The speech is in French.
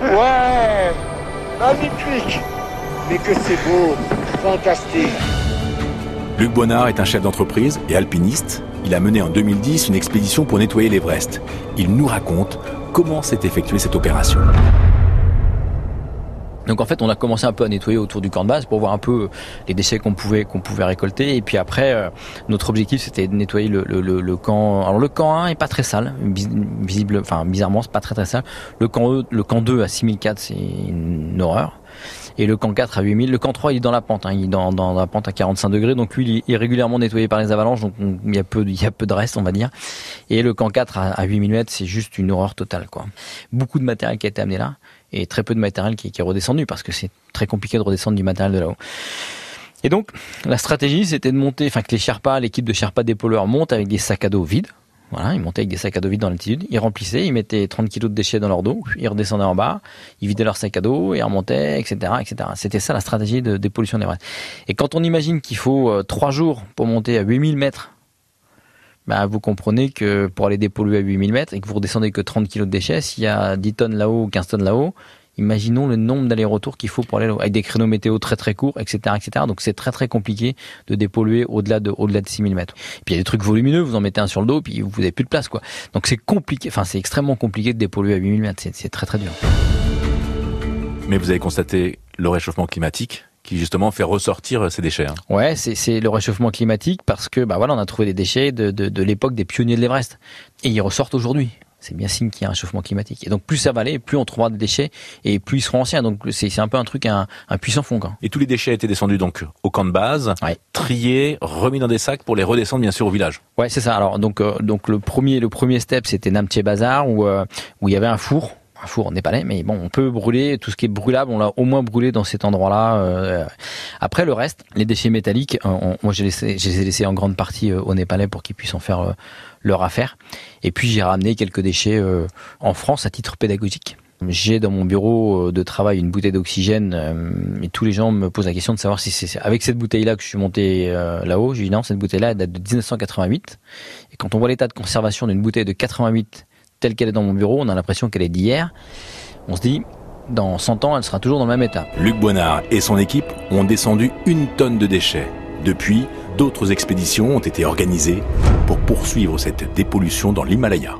Ouais, magnifique. Mais que c'est beau, fantastique. Luc Bonnard est un chef d'entreprise et alpiniste. Il a mené en 2010 une expédition pour nettoyer l'Everest. Il nous raconte comment s'est effectuée cette opération. Donc en fait, on a commencé un peu à nettoyer autour du camp de base pour voir un peu les déchets qu'on pouvait qu'on pouvait récolter. Et puis après, euh, notre objectif c'était de nettoyer le, le, le, camp. Alors le camp 1 est pas très sale, visible, enfin bizarrement c'est pas très très sale. Le camp le camp 2 à 6004 c'est une horreur et le camp 4 à 8000. Le camp 3 il est dans la pente, hein, il est dans, dans la pente à 45 degrés, donc lui il est régulièrement nettoyé par les avalanches, donc il y a peu il y a peu de reste on va dire. Et le camp 4 à, 8000 mètres c'est juste une horreur totale quoi. Beaucoup de matériel qui a été amené là et très peu de matériel qui, qui est redescendu parce que c'est très compliqué de redescendre du matériel de là-haut. Et donc, la stratégie, c'était de monter, enfin que les Sherpas, l'équipe de Sherpas dépoleurs monte avec des sacs à dos vides, voilà, ils montaient avec des sacs à dos vides dans l'altitude, ils remplissaient, ils mettaient 30 kilos de déchets dans leur dos, ils redescendaient en bas, ils vidaient leur sac à dos, ils remontaient, etc., etc. C'était ça la stratégie de dépollution des d'Everest. Et quand on imagine qu'il faut euh, trois jours pour monter à 8000 mètres, bah, vous comprenez que pour aller dépolluer à 8000 mètres et que vous redescendez que 30 kilos de déchets, s'il y a 10 tonnes là-haut ou 15 tonnes là-haut, Imaginons le nombre d'allers-retours qu'il faut pour aller avec des créneaux météo très très courts, etc., etc. Donc c'est très très compliqué de dépolluer au-delà de au-delà de 6000 mètres. Puis il y a des trucs volumineux, vous en mettez un sur le dos, puis vous n'avez plus de place, quoi. Donc c'est compliqué, enfin c'est extrêmement compliqué de dépolluer à 8000 mètres. C'est très très dur. Mais vous avez constaté le réchauffement climatique qui justement fait ressortir ces déchets. Hein. Ouais, c'est le réchauffement climatique parce que bah voilà, on a trouvé des déchets de, de, de l'époque des pionniers de l'Everest et ils ressortent aujourd'hui c'est bien signe qu'il y a un réchauffement climatique. Et donc plus ça va aller, plus on trouvera des déchets et plus ils seront anciens. Donc c'est un peu un truc, un, un puissant fond. Quoi. Et tous les déchets étaient descendus donc au camp de base, triés, remis dans des sacs pour les redescendre bien sûr au village. Ouais, c'est ça. Alors donc euh, donc le premier le premier step c'était Namche Bazar où euh, où il y avait un four un four népalais, mais bon, on peut brûler tout ce qui est brûlable, on l'a au moins brûlé dans cet endroit-là. Euh. Après le reste, les déchets métalliques, moi j'ai laissé, je les ai laissés en grande partie au Népalais pour qu'ils puissent en faire leur affaire. Et puis j'ai ramené quelques déchets euh, en France à titre pédagogique. J'ai dans mon bureau euh, de travail une bouteille d'oxygène euh, et tous les gens me posent la question de savoir si c'est avec cette bouteille-là que je suis monté là-haut. J'ai dit non, cette bouteille-là date de 1988. Et quand on voit l'état de conservation d'une bouteille de 88 telle qu'elle est dans mon bureau, on a l'impression qu'elle est d'hier. On se dit, dans 100 ans, elle sera toujours dans le même état. Luc Boinard et son équipe ont descendu une tonne de déchets. Depuis, d'autres expéditions ont été organisées pour poursuivre cette dépollution dans l'Himalaya.